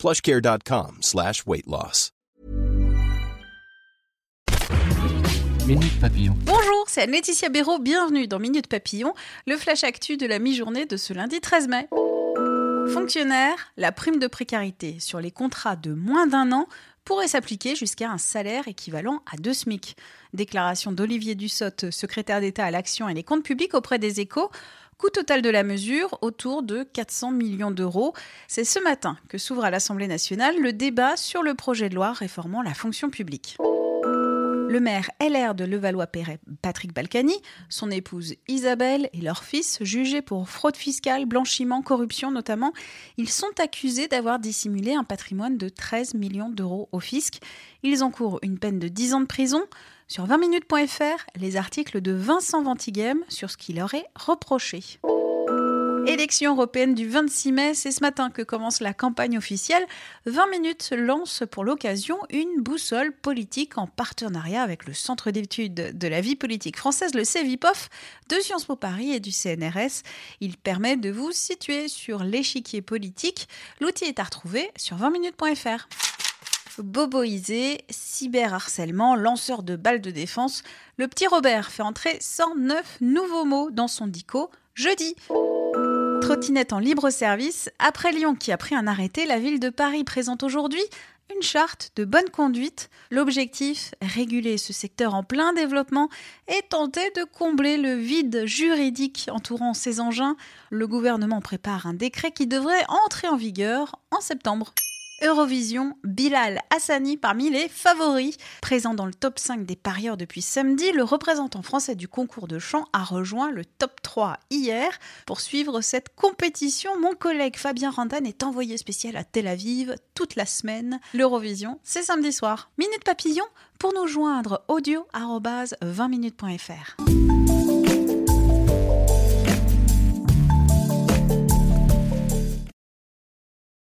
plushcare.com slash weight loss. Minute Papillon. Bonjour, c'est Laetitia Béraud, bienvenue dans Minute Papillon, le flash actu de la mi-journée de ce lundi 13 mai. Fonctionnaire, la prime de précarité sur les contrats de moins d'un an pourrait s'appliquer jusqu'à un salaire équivalent à deux SMIC. Déclaration d'Olivier Dussopt, secrétaire d'État à l'action et les comptes publics auprès des échos. Coût total de la mesure, autour de 400 millions d'euros. C'est ce matin que s'ouvre à l'Assemblée nationale le débat sur le projet de loi réformant la fonction publique. Le maire LR de Levallois-Perret, Patrick Balkany, son épouse Isabelle et leur fils, jugés pour fraude fiscale, blanchiment, corruption notamment, ils sont accusés d'avoir dissimulé un patrimoine de 13 millions d'euros au fisc. Ils encourent une peine de 10 ans de prison. Sur 20minutes.fr, les articles de Vincent Ventighem sur ce qu'il est reproché. Élection européenne du 26 mai, c'est ce matin que commence la campagne officielle. 20 minutes lance pour l'occasion une boussole politique en partenariat avec le Centre d'études de la vie politique française, le CEVIPOF, de Sciences Po Paris et du CNRS. Il permet de vous situer sur l'échiquier politique. L'outil est à retrouver sur 20minutes.fr. Boboisé, cyberharcèlement, lanceur de balles de défense, le petit Robert fait entrer 109 nouveaux mots dans son dico jeudi. Trottinette en libre service, après Lyon qui a pris un arrêté, la ville de Paris présente aujourd'hui une charte de bonne conduite. L'objectif, réguler ce secteur en plein développement et tenter de combler le vide juridique entourant ces engins. Le gouvernement prépare un décret qui devrait entrer en vigueur en septembre. Eurovision, Bilal Hassani parmi les favoris. Présent dans le top 5 des parieurs depuis samedi, le représentant français du concours de chant a rejoint le top 3 hier. Pour suivre cette compétition, mon collègue Fabien Randan est envoyé spécial à Tel Aviv toute la semaine. L'Eurovision, c'est samedi soir. Minute Papillon, pour nous joindre audio 20minutes.fr.